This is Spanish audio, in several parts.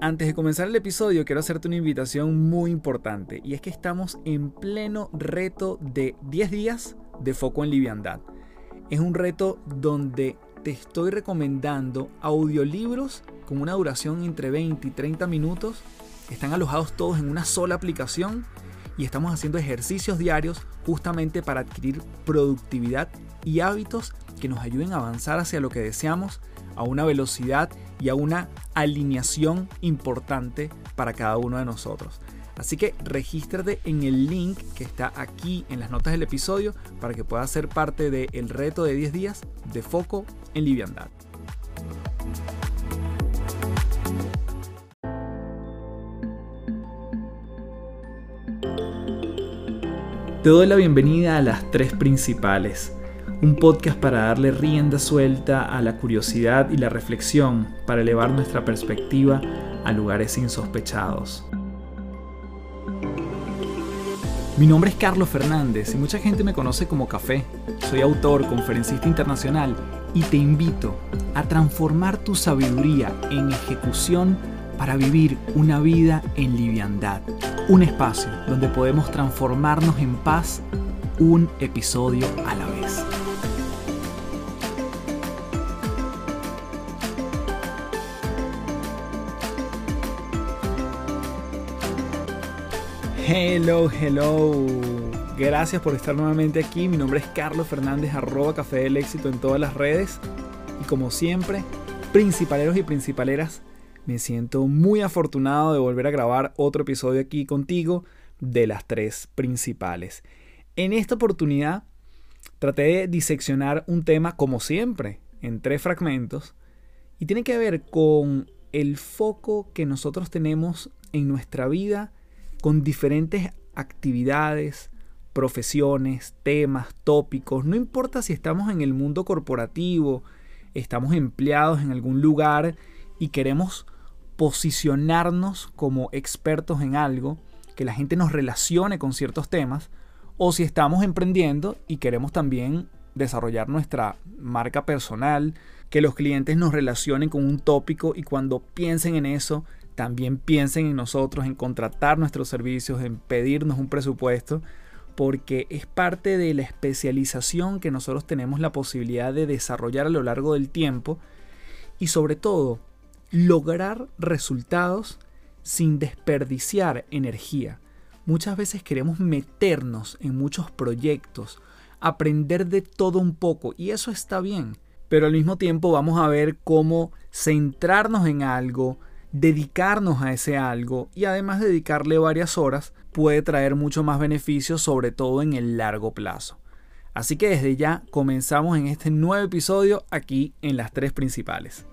Antes de comenzar el episodio quiero hacerte una invitación muy importante y es que estamos en pleno reto de 10 días de foco en liviandad. Es un reto donde te estoy recomendando audiolibros con una duración entre 20 y 30 minutos. Están alojados todos en una sola aplicación y estamos haciendo ejercicios diarios justamente para adquirir productividad y hábitos que nos ayuden a avanzar hacia lo que deseamos a una velocidad y a una alineación importante para cada uno de nosotros. Así que regístrate en el link que está aquí en las notas del episodio para que puedas ser parte del reto de 10 días de foco en liviandad. Te doy la bienvenida a las tres principales un podcast para darle rienda suelta a la curiosidad y la reflexión para elevar nuestra perspectiva a lugares insospechados. Mi nombre es Carlos Fernández y mucha gente me conoce como Café. Soy autor, conferencista internacional y te invito a transformar tu sabiduría en ejecución para vivir una vida en liviandad. Un espacio donde podemos transformarnos en paz un episodio a la Hello, hello. Gracias por estar nuevamente aquí. Mi nombre es Carlos Fernández, arroba Café del Éxito en todas las redes. Y como siempre, principaleros y principaleras, me siento muy afortunado de volver a grabar otro episodio aquí contigo de las tres principales. En esta oportunidad traté de diseccionar un tema como siempre, en tres fragmentos, y tiene que ver con el foco que nosotros tenemos en nuestra vida con diferentes actividades, profesiones, temas, tópicos. No importa si estamos en el mundo corporativo, estamos empleados en algún lugar y queremos posicionarnos como expertos en algo, que la gente nos relacione con ciertos temas, o si estamos emprendiendo y queremos también desarrollar nuestra marca personal, que los clientes nos relacionen con un tópico y cuando piensen en eso también piensen en nosotros, en contratar nuestros servicios, en pedirnos un presupuesto, porque es parte de la especialización que nosotros tenemos la posibilidad de desarrollar a lo largo del tiempo y sobre todo lograr resultados sin desperdiciar energía. Muchas veces queremos meternos en muchos proyectos, aprender de todo un poco y eso está bien, pero al mismo tiempo vamos a ver cómo centrarnos en algo, dedicarnos a ese algo y además dedicarle varias horas puede traer mucho más beneficios, sobre todo en el largo plazo. Así que desde ya comenzamos en este nuevo episodio aquí en las tres principales.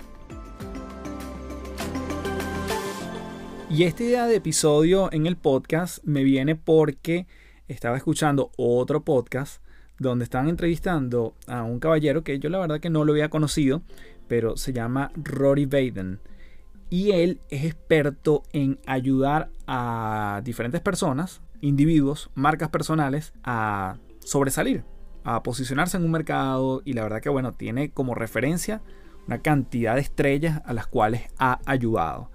Y esta idea de episodio en el podcast me viene porque estaba escuchando otro podcast donde estaban entrevistando a un caballero que yo la verdad que no lo había conocido, pero se llama Rory Baden y él es experto en ayudar a diferentes personas, individuos, marcas personales a sobresalir, a posicionarse en un mercado y la verdad que bueno, tiene como referencia una cantidad de estrellas a las cuales ha ayudado.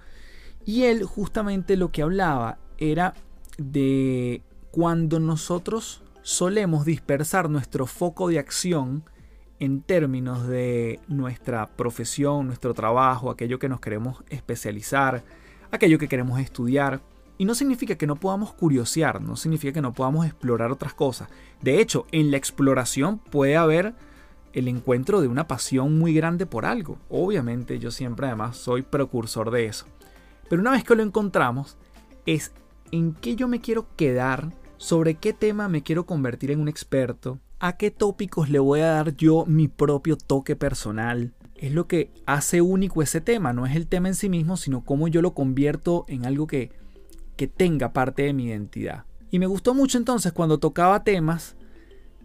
Y él justamente lo que hablaba era de cuando nosotros solemos dispersar nuestro foco de acción en términos de nuestra profesión, nuestro trabajo, aquello que nos queremos especializar, aquello que queremos estudiar. Y no significa que no podamos curiosear, no significa que no podamos explorar otras cosas. De hecho, en la exploración puede haber el encuentro de una pasión muy grande por algo. Obviamente yo siempre además soy precursor de eso. Pero una vez que lo encontramos, es en qué yo me quiero quedar, sobre qué tema me quiero convertir en un experto, a qué tópicos le voy a dar yo mi propio toque personal. Es lo que hace único ese tema, no es el tema en sí mismo, sino cómo yo lo convierto en algo que, que tenga parte de mi identidad. Y me gustó mucho entonces cuando tocaba temas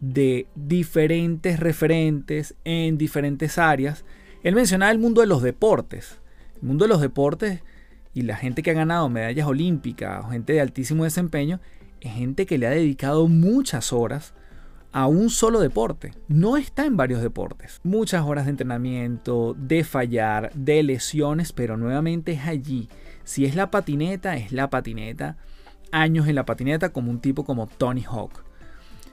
de diferentes referentes en diferentes áreas. Él mencionaba el mundo de los deportes. El mundo de los deportes y la gente que ha ganado medallas olímpicas gente de altísimo desempeño es gente que le ha dedicado muchas horas a un solo deporte. No está en varios deportes. Muchas horas de entrenamiento, de fallar, de lesiones, pero nuevamente es allí, Si es la patineta, es la patineta. Años en la patineta como un tipo como Tony Hawk.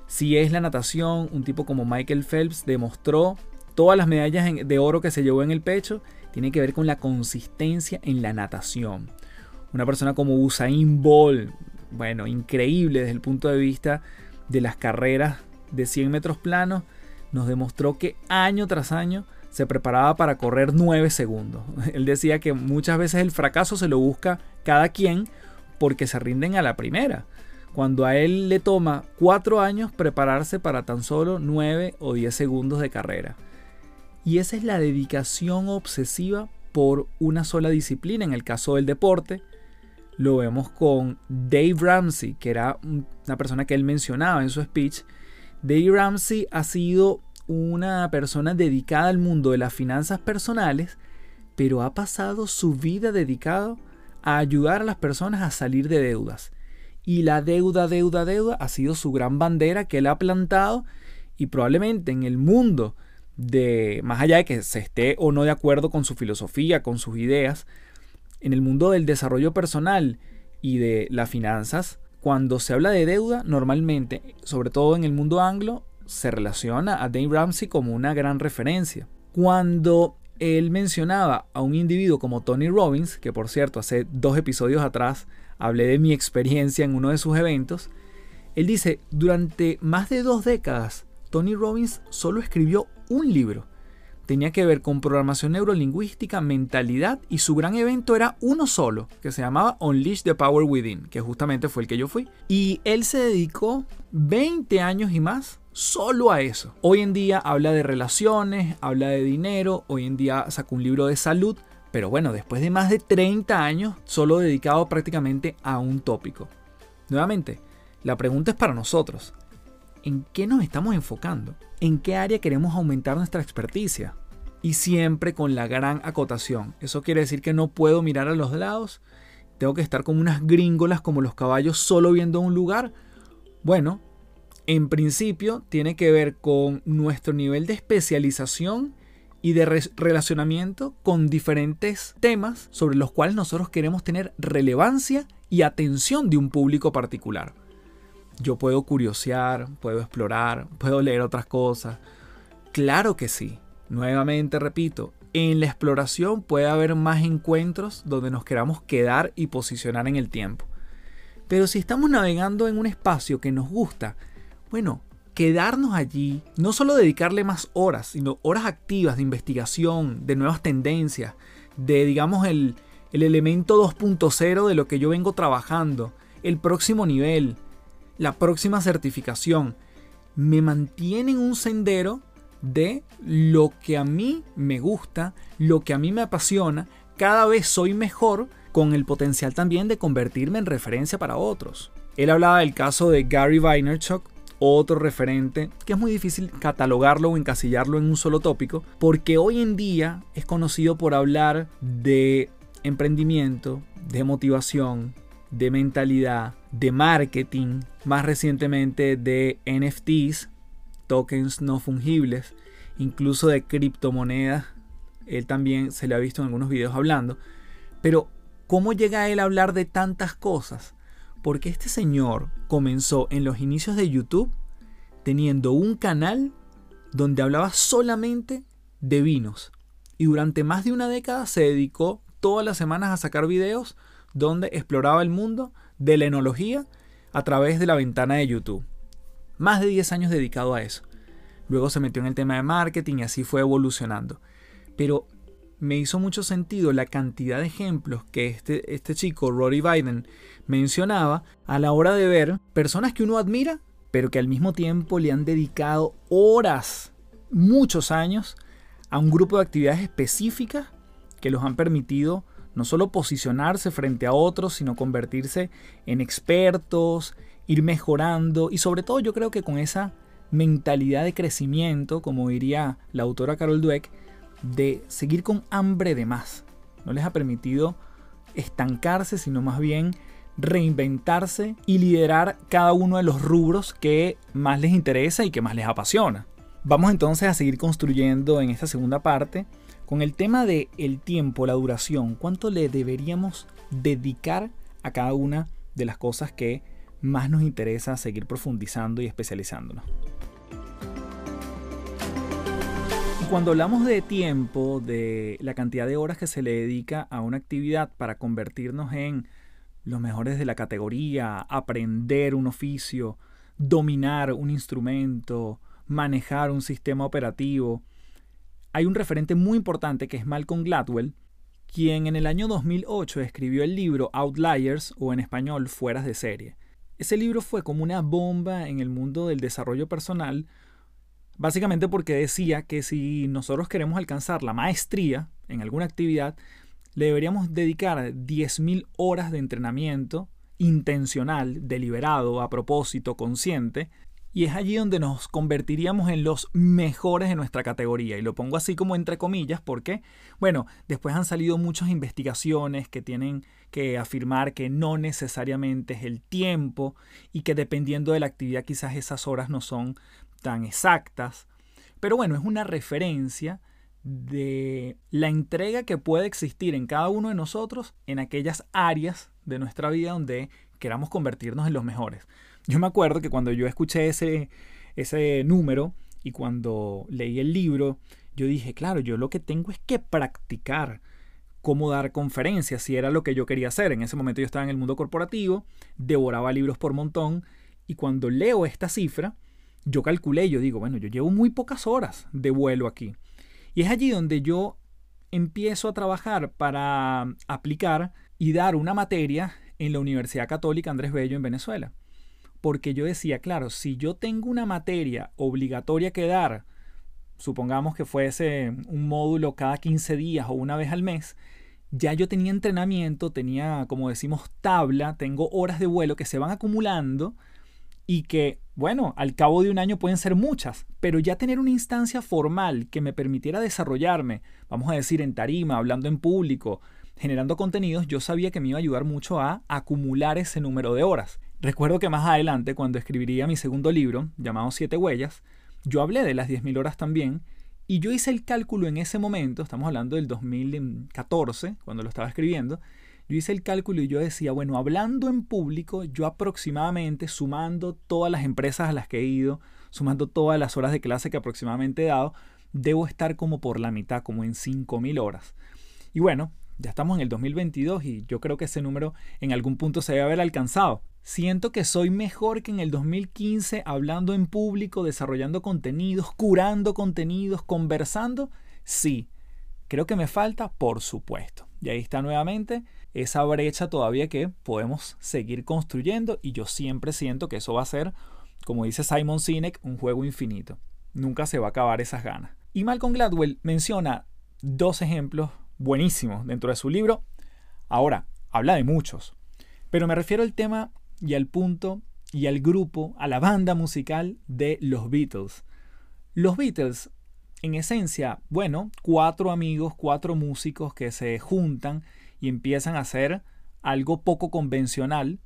Si es la natación, un tipo como Michael Phelps demostró todas las medallas de oro que se llevó en el pecho. Tiene que ver con la consistencia en la natación. Una persona como Usain Bolt, bueno, increíble desde el punto de vista de las carreras de 100 metros planos, nos demostró que año tras año se preparaba para correr 9 segundos. Él decía que muchas veces el fracaso se lo busca cada quien porque se rinden a la primera. Cuando a él le toma 4 años prepararse para tan solo 9 o 10 segundos de carrera. Y esa es la dedicación obsesiva por una sola disciplina en el caso del deporte lo vemos con Dave Ramsey, que era una persona que él mencionaba en su speech. Dave Ramsey ha sido una persona dedicada al mundo de las finanzas personales, pero ha pasado su vida dedicado a ayudar a las personas a salir de deudas. Y la deuda, deuda, deuda ha sido su gran bandera que él ha plantado y probablemente en el mundo de, más allá de que se esté o no de acuerdo con su filosofía, con sus ideas, en el mundo del desarrollo personal y de las finanzas, cuando se habla de deuda, normalmente, sobre todo en el mundo anglo, se relaciona a Dave Ramsey como una gran referencia. Cuando él mencionaba a un individuo como Tony Robbins, que por cierto hace dos episodios atrás hablé de mi experiencia en uno de sus eventos, él dice, durante más de dos décadas, Tony Robbins solo escribió un libro tenía que ver con programación neurolingüística, mentalidad y su gran evento era uno solo, que se llamaba Unleash the Power Within, que justamente fue el que yo fui. Y él se dedicó 20 años y más solo a eso. Hoy en día habla de relaciones, habla de dinero, hoy en día sacó un libro de salud, pero bueno, después de más de 30 años solo dedicado prácticamente a un tópico. Nuevamente, la pregunta es para nosotros. ¿En qué nos estamos enfocando? ¿En qué área queremos aumentar nuestra experticia? Y siempre con la gran acotación. Eso quiere decir que no puedo mirar a los lados. Tengo que estar como unas gringolas como los caballos solo viendo un lugar. Bueno, en principio tiene que ver con nuestro nivel de especialización y de relacionamiento con diferentes temas sobre los cuales nosotros queremos tener relevancia y atención de un público particular. Yo puedo curiosear, puedo explorar, puedo leer otras cosas. Claro que sí. Nuevamente repito, en la exploración puede haber más encuentros donde nos queramos quedar y posicionar en el tiempo. Pero si estamos navegando en un espacio que nos gusta, bueno, quedarnos allí, no solo dedicarle más horas, sino horas activas de investigación, de nuevas tendencias, de digamos el, el elemento 2.0 de lo que yo vengo trabajando, el próximo nivel, la próxima certificación, me mantiene en un sendero de lo que a mí me gusta, lo que a mí me apasiona, cada vez soy mejor con el potencial también de convertirme en referencia para otros. Él hablaba del caso de Gary Vaynerchuk, otro referente que es muy difícil catalogarlo o encasillarlo en un solo tópico, porque hoy en día es conocido por hablar de emprendimiento, de motivación, de mentalidad, de marketing, más recientemente de NFTs, tokens no fungibles, incluso de criptomonedas. Él también se le ha visto en algunos videos hablando. Pero, ¿cómo llega él a hablar de tantas cosas? Porque este señor comenzó en los inicios de YouTube teniendo un canal donde hablaba solamente de vinos. Y durante más de una década se dedicó todas las semanas a sacar videos donde exploraba el mundo de la enología a través de la ventana de YouTube. Más de 10 años dedicado a eso. Luego se metió en el tema de marketing y así fue evolucionando. Pero me hizo mucho sentido la cantidad de ejemplos que este, este chico, Rory Biden, mencionaba a la hora de ver personas que uno admira, pero que al mismo tiempo le han dedicado horas, muchos años, a un grupo de actividades específicas que los han permitido no solo posicionarse frente a otros, sino convertirse en expertos, ir mejorando y sobre todo yo creo que con esa mentalidad de crecimiento, como diría la autora Carol Dweck, de seguir con hambre de más. No les ha permitido estancarse, sino más bien reinventarse y liderar cada uno de los rubros que más les interesa y que más les apasiona. Vamos entonces a seguir construyendo en esta segunda parte con el tema de el tiempo, la duración, cuánto le deberíamos dedicar a cada una de las cosas que más nos interesa seguir profundizando y especializándonos. Y cuando hablamos de tiempo, de la cantidad de horas que se le dedica a una actividad para convertirnos en los mejores de la categoría, aprender un oficio, dominar un instrumento, manejar un sistema operativo, hay un referente muy importante que es Malcolm Gladwell, quien en el año 2008 escribió el libro Outliers o en español Fueras de serie. Ese libro fue como una bomba en el mundo del desarrollo personal, básicamente porque decía que si nosotros queremos alcanzar la maestría en alguna actividad, le deberíamos dedicar 10.000 horas de entrenamiento intencional, deliberado, a propósito, consciente, y es allí donde nos convertiríamos en los mejores de nuestra categoría. Y lo pongo así como entre comillas porque, bueno, después han salido muchas investigaciones que tienen que afirmar que no necesariamente es el tiempo y que dependiendo de la actividad quizás esas horas no son tan exactas. Pero bueno, es una referencia de la entrega que puede existir en cada uno de nosotros en aquellas áreas de nuestra vida donde queramos convertirnos en los mejores. Yo me acuerdo que cuando yo escuché ese, ese número y cuando leí el libro, yo dije, claro, yo lo que tengo es que practicar cómo dar conferencias, si era lo que yo quería hacer. En ese momento yo estaba en el mundo corporativo, devoraba libros por montón y cuando leo esta cifra, yo calculé, yo digo, bueno, yo llevo muy pocas horas de vuelo aquí. Y es allí donde yo empiezo a trabajar para aplicar y dar una materia en la Universidad Católica Andrés Bello en Venezuela porque yo decía, claro, si yo tengo una materia obligatoria que dar, supongamos que fuese un módulo cada 15 días o una vez al mes, ya yo tenía entrenamiento, tenía, como decimos, tabla, tengo horas de vuelo que se van acumulando y que, bueno, al cabo de un año pueden ser muchas, pero ya tener una instancia formal que me permitiera desarrollarme, vamos a decir, en tarima, hablando en público, generando contenidos, yo sabía que me iba a ayudar mucho a acumular ese número de horas. Recuerdo que más adelante, cuando escribiría mi segundo libro, llamado Siete Huellas, yo hablé de las 10.000 horas también, y yo hice el cálculo en ese momento, estamos hablando del 2014, cuando lo estaba escribiendo, yo hice el cálculo y yo decía, bueno, hablando en público, yo aproximadamente, sumando todas las empresas a las que he ido, sumando todas las horas de clase que aproximadamente he dado, debo estar como por la mitad, como en 5.000 horas. Y bueno, ya estamos en el 2022 y yo creo que ese número en algún punto se debe haber alcanzado. Siento que soy mejor que en el 2015 hablando en público, desarrollando contenidos, curando contenidos, conversando. Sí, creo que me falta, por supuesto. Y ahí está nuevamente esa brecha todavía que podemos seguir construyendo y yo siempre siento que eso va a ser, como dice Simon Sinek, un juego infinito. Nunca se va a acabar esas ganas. Y Malcolm Gladwell menciona dos ejemplos buenísimos dentro de su libro. Ahora, habla de muchos, pero me refiero al tema y al punto y al grupo, a la banda musical de los Beatles. Los Beatles, en esencia, bueno, cuatro amigos, cuatro músicos que se juntan y empiezan a hacer algo poco convencional,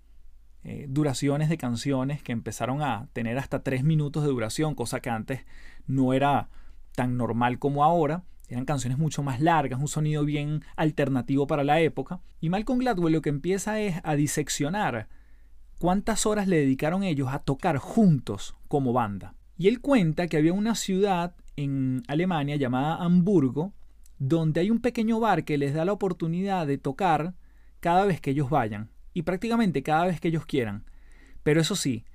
eh, duraciones de canciones que empezaron a tener hasta tres minutos de duración, cosa que antes no era tan normal como ahora. Eran canciones mucho más largas, un sonido bien alternativo para la época. Y Malcolm Gladwell lo que empieza es a diseccionar cuántas horas le dedicaron ellos a tocar juntos como banda. Y él cuenta que había una ciudad en Alemania llamada Hamburgo, donde hay un pequeño bar que les da la oportunidad de tocar cada vez que ellos vayan, y prácticamente cada vez que ellos quieran. Pero eso sí,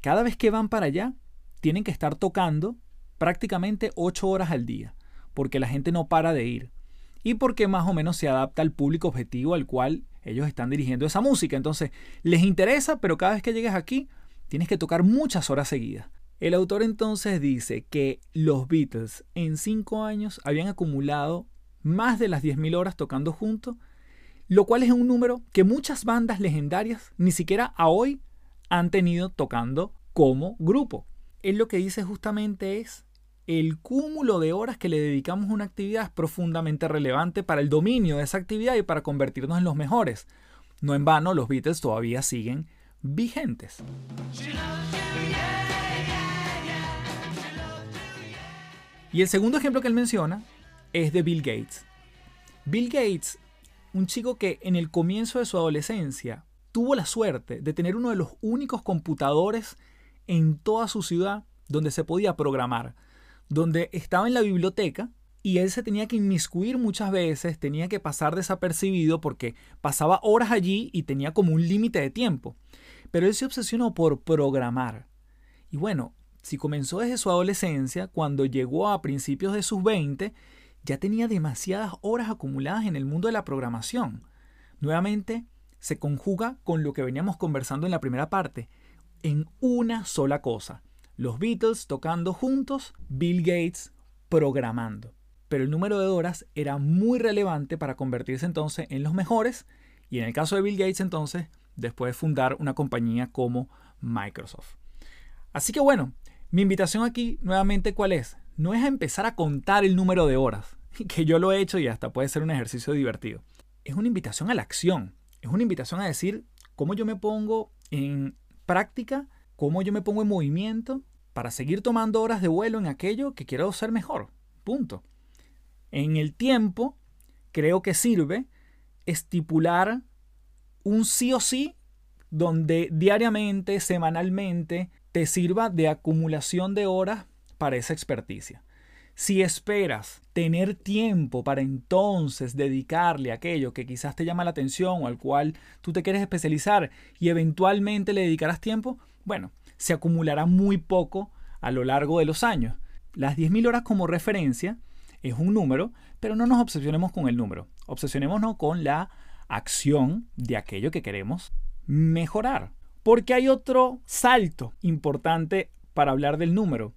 cada vez que van para allá, tienen que estar tocando prácticamente 8 horas al día, porque la gente no para de ir. Y porque más o menos se adapta al público objetivo al cual ellos están dirigiendo esa música. Entonces, les interesa, pero cada vez que llegues aquí, tienes que tocar muchas horas seguidas. El autor entonces dice que los Beatles en cinco años habían acumulado más de las 10.000 horas tocando juntos, lo cual es un número que muchas bandas legendarias ni siquiera a hoy han tenido tocando como grupo. Él lo que dice justamente es el cúmulo de horas que le dedicamos a una actividad es profundamente relevante para el dominio de esa actividad y para convertirnos en los mejores. No en vano, los Beatles todavía siguen vigentes. Y el segundo ejemplo que él menciona es de Bill Gates. Bill Gates, un chico que en el comienzo de su adolescencia tuvo la suerte de tener uno de los únicos computadores en toda su ciudad donde se podía programar, donde estaba en la biblioteca y él se tenía que inmiscuir muchas veces, tenía que pasar desapercibido porque pasaba horas allí y tenía como un límite de tiempo. Pero él se obsesionó por programar. Y bueno, si comenzó desde su adolescencia, cuando llegó a principios de sus 20, ya tenía demasiadas horas acumuladas en el mundo de la programación. Nuevamente, se conjuga con lo que veníamos conversando en la primera parte, en una sola cosa. Los Beatles tocando juntos, Bill Gates programando. Pero el número de horas era muy relevante para convertirse entonces en los mejores y en el caso de Bill Gates entonces, después de fundar una compañía como Microsoft. Así que bueno, mi invitación aquí nuevamente cuál es? No es a empezar a contar el número de horas, que yo lo he hecho y hasta puede ser un ejercicio divertido. Es una invitación a la acción, es una invitación a decir cómo yo me pongo en práctica, cómo yo me pongo en movimiento para seguir tomando horas de vuelo en aquello que quiero ser mejor. Punto. En el tiempo, creo que sirve estipular un sí o sí donde diariamente, semanalmente, te sirva de acumulación de horas para esa experticia. Si esperas tener tiempo para entonces dedicarle a aquello que quizás te llama la atención o al cual tú te quieres especializar y eventualmente le dedicarás tiempo, bueno, se acumulará muy poco a lo largo de los años. Las 10.000 horas como referencia es un número, pero no nos obsesionemos con el número, obsesionémonos con la acción de aquello que queremos mejorar. Porque hay otro salto importante para hablar del número.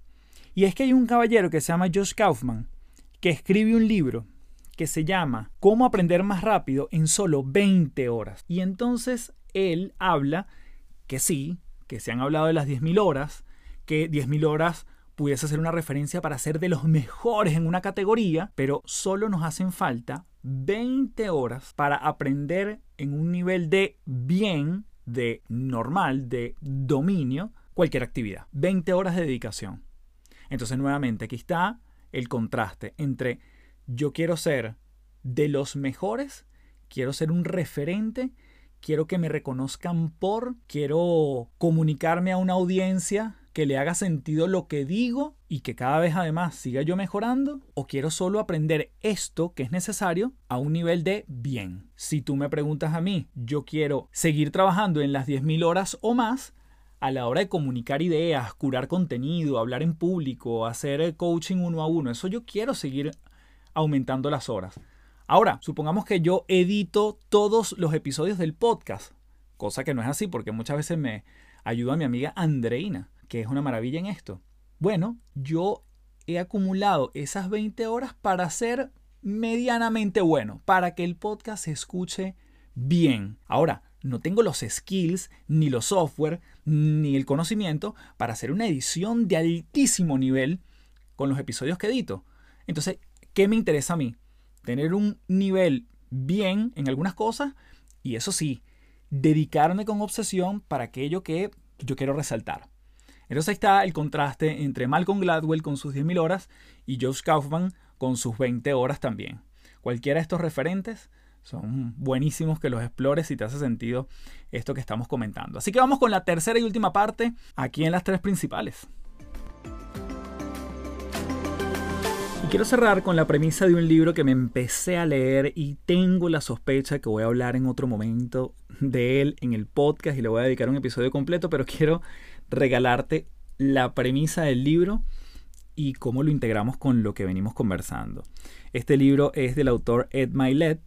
Y es que hay un caballero que se llama Josh Kaufman, que escribe un libro que se llama Cómo aprender más rápido en solo 20 horas. Y entonces él habla que sí, que se han hablado de las 10.000 horas, que 10.000 horas pudiese ser una referencia para ser de los mejores en una categoría, pero solo nos hacen falta 20 horas para aprender en un nivel de bien de normal, de dominio, cualquier actividad. 20 horas de dedicación. Entonces, nuevamente, aquí está el contraste entre yo quiero ser de los mejores, quiero ser un referente, quiero que me reconozcan por, quiero comunicarme a una audiencia que le haga sentido lo que digo y que cada vez además siga yo mejorando? ¿O quiero solo aprender esto que es necesario a un nivel de bien? Si tú me preguntas a mí, yo quiero seguir trabajando en las 10.000 horas o más, a la hora de comunicar ideas, curar contenido, hablar en público, hacer coaching uno a uno, eso yo quiero seguir aumentando las horas. Ahora, supongamos que yo edito todos los episodios del podcast, cosa que no es así porque muchas veces me ayuda mi amiga Andreina que es una maravilla en esto? Bueno, yo he acumulado esas 20 horas para ser medianamente bueno, para que el podcast se escuche bien. Ahora, no tengo los skills, ni los software, ni el conocimiento para hacer una edición de altísimo nivel con los episodios que edito. Entonces, ¿qué me interesa a mí? Tener un nivel bien en algunas cosas y eso sí, dedicarme con obsesión para aquello que yo quiero resaltar. Entonces ahí está el contraste entre Malcolm Gladwell con sus 10.000 horas y Josh Kaufman con sus 20 horas también. Cualquiera de estos referentes son buenísimos que los explores si te hace sentido esto que estamos comentando. Así que vamos con la tercera y última parte aquí en las tres principales. Quiero cerrar con la premisa de un libro que me empecé a leer y tengo la sospecha que voy a hablar en otro momento de él en el podcast y le voy a dedicar un episodio completo, pero quiero regalarte la premisa del libro y cómo lo integramos con lo que venimos conversando. Este libro es del autor Ed Milet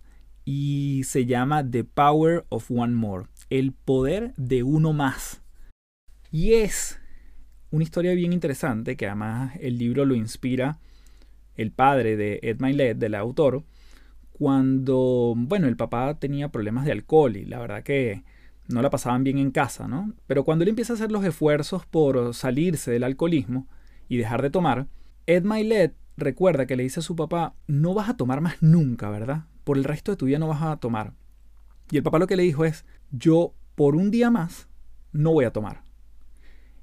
y se llama The Power of One More, el poder de uno más. Y es una historia bien interesante que además el libro lo inspira el padre de Ed Milet, del autor, cuando, bueno, el papá tenía problemas de alcohol y la verdad que no la pasaban bien en casa, ¿no? Pero cuando él empieza a hacer los esfuerzos por salirse del alcoholismo y dejar de tomar, Ed Milet recuerda que le dice a su papá, no vas a tomar más nunca, ¿verdad? Por el resto de tu vida no vas a tomar. Y el papá lo que le dijo es, yo por un día más no voy a tomar.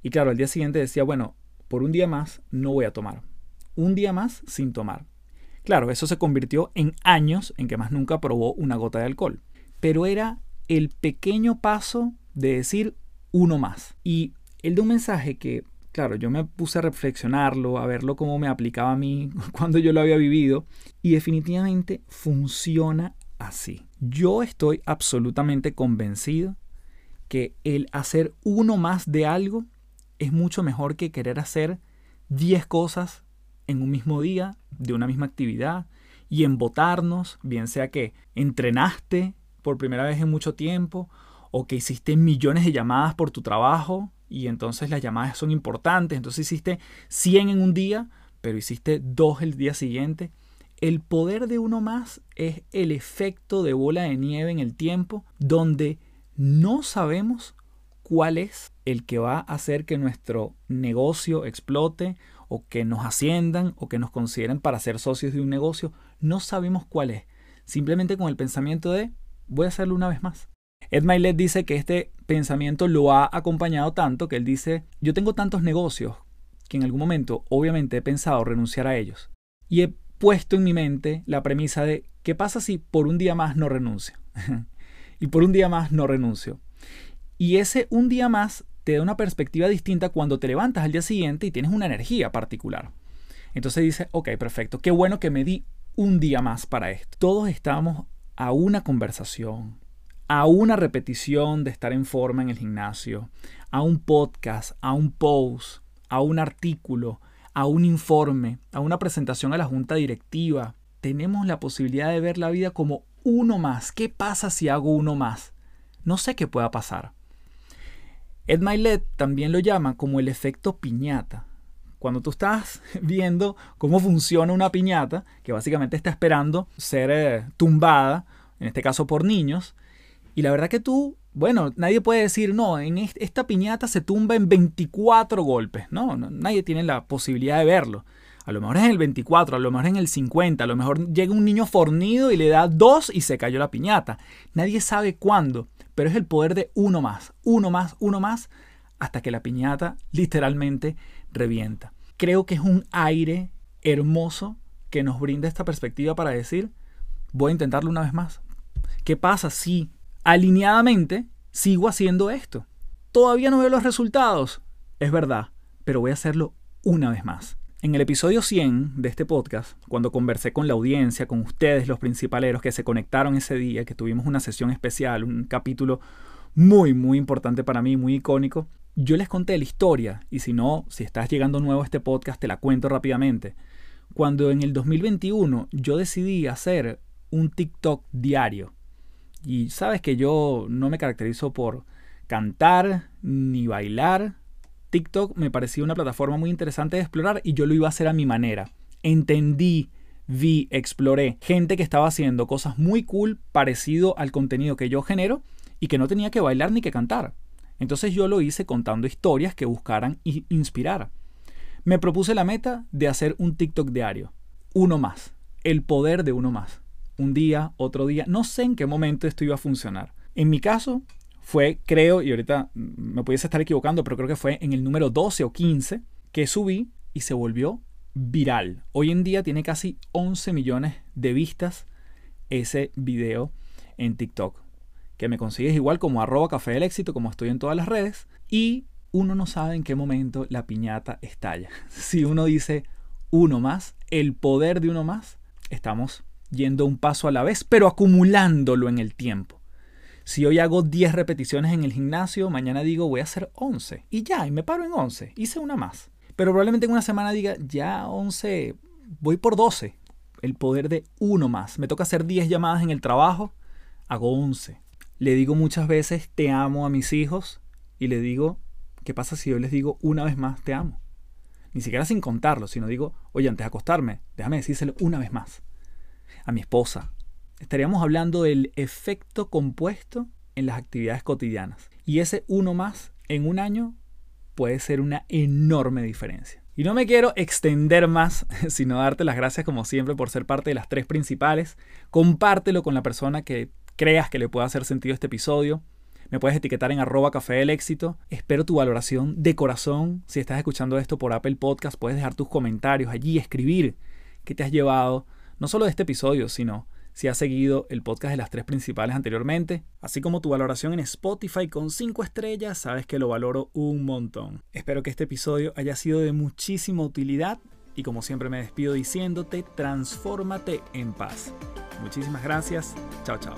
Y claro, al día siguiente decía, bueno, por un día más no voy a tomar. Un día más sin tomar. Claro, eso se convirtió en años en que más nunca probó una gota de alcohol. Pero era el pequeño paso de decir uno más. Y él de un mensaje que, claro, yo me puse a reflexionarlo, a verlo cómo me aplicaba a mí cuando yo lo había vivido, y definitivamente funciona así. Yo estoy absolutamente convencido que el hacer uno más de algo es mucho mejor que querer hacer 10 cosas en un mismo día, de una misma actividad, y embotarnos, bien sea que entrenaste por primera vez en mucho tiempo, o que hiciste millones de llamadas por tu trabajo, y entonces las llamadas son importantes, entonces hiciste 100 en un día, pero hiciste dos el día siguiente. El poder de uno más es el efecto de bola de nieve en el tiempo, donde no sabemos cuál es el que va a hacer que nuestro negocio explote o que nos asciendan o que nos consideren para ser socios de un negocio. No sabemos cuál es. Simplemente con el pensamiento de voy a hacerlo una vez más. Ed Milet dice que este pensamiento lo ha acompañado tanto que él dice, yo tengo tantos negocios que en algún momento obviamente he pensado renunciar a ellos. Y he puesto en mi mente la premisa de, ¿qué pasa si por un día más no renuncio? y por un día más no renuncio. Y ese un día más te da una perspectiva distinta cuando te levantas al día siguiente y tienes una energía particular. Entonces dices, ok, perfecto, qué bueno que me di un día más para esto. Todos estamos a una conversación, a una repetición de estar en forma en el gimnasio, a un podcast, a un post, a un artículo, a un informe, a una presentación a la junta directiva. Tenemos la posibilidad de ver la vida como uno más. ¿Qué pasa si hago uno más? No sé qué pueda pasar. Ed Milet también lo llama como el efecto piñata. Cuando tú estás viendo cómo funciona una piñata, que básicamente está esperando ser eh, tumbada, en este caso por niños, y la verdad que tú, bueno, nadie puede decir, no, en esta piñata se tumba en 24 golpes, no, nadie tiene la posibilidad de verlo. A lo mejor es en el 24, a lo mejor es en el 50, a lo mejor llega un niño fornido y le da dos y se cayó la piñata. Nadie sabe cuándo pero es el poder de uno más, uno más, uno más, hasta que la piñata literalmente revienta. Creo que es un aire hermoso que nos brinda esta perspectiva para decir, voy a intentarlo una vez más. ¿Qué pasa si alineadamente sigo haciendo esto? Todavía no veo los resultados, es verdad, pero voy a hacerlo una vez más. En el episodio 100 de este podcast, cuando conversé con la audiencia, con ustedes, los principaleros que se conectaron ese día, que tuvimos una sesión especial, un capítulo muy, muy importante para mí, muy icónico, yo les conté la historia, y si no, si estás llegando nuevo a este podcast, te la cuento rápidamente. Cuando en el 2021 yo decidí hacer un TikTok diario, y sabes que yo no me caracterizo por cantar ni bailar, TikTok me parecía una plataforma muy interesante de explorar y yo lo iba a hacer a mi manera. Entendí, vi, exploré gente que estaba haciendo cosas muy cool parecido al contenido que yo genero y que no tenía que bailar ni que cantar. Entonces yo lo hice contando historias que buscaran inspirar. Me propuse la meta de hacer un TikTok diario. Uno más. El poder de uno más. Un día, otro día. No sé en qué momento esto iba a funcionar. En mi caso, fue, creo, y ahorita me pudiese estar equivocando, pero creo que fue en el número 12 o 15 que subí y se volvió viral. Hoy en día tiene casi 11 millones de vistas ese video en TikTok. Que me consigues igual como arroba café del éxito, como estoy en todas las redes. Y uno no sabe en qué momento la piñata estalla. Si uno dice uno más, el poder de uno más, estamos yendo un paso a la vez, pero acumulándolo en el tiempo. Si hoy hago 10 repeticiones en el gimnasio, mañana digo voy a hacer 11. Y ya, y me paro en 11. Hice una más. Pero probablemente en una semana diga ya 11, voy por 12. El poder de uno más. Me toca hacer 10 llamadas en el trabajo, hago 11. Le digo muchas veces te amo a mis hijos y le digo, ¿qué pasa si yo les digo una vez más te amo? Ni siquiera sin contarlo, sino digo, oye, antes de acostarme, déjame decírselo una vez más. A mi esposa, estaríamos hablando del efecto compuesto en las actividades cotidianas. Y ese uno más en un año puede ser una enorme diferencia. Y no me quiero extender más, sino darte las gracias como siempre por ser parte de las tres principales. Compártelo con la persona que creas que le pueda hacer sentido este episodio. Me puedes etiquetar en arroba café del éxito. Espero tu valoración de corazón. Si estás escuchando esto por Apple Podcast, puedes dejar tus comentarios allí, escribir qué te has llevado no solo de este episodio, sino si has seguido el podcast de las tres principales anteriormente, así como tu valoración en Spotify con 5 estrellas, sabes que lo valoro un montón. Espero que este episodio haya sido de muchísima utilidad y como siempre me despido diciéndote, transfórmate en paz. Muchísimas gracias. Chao, chao.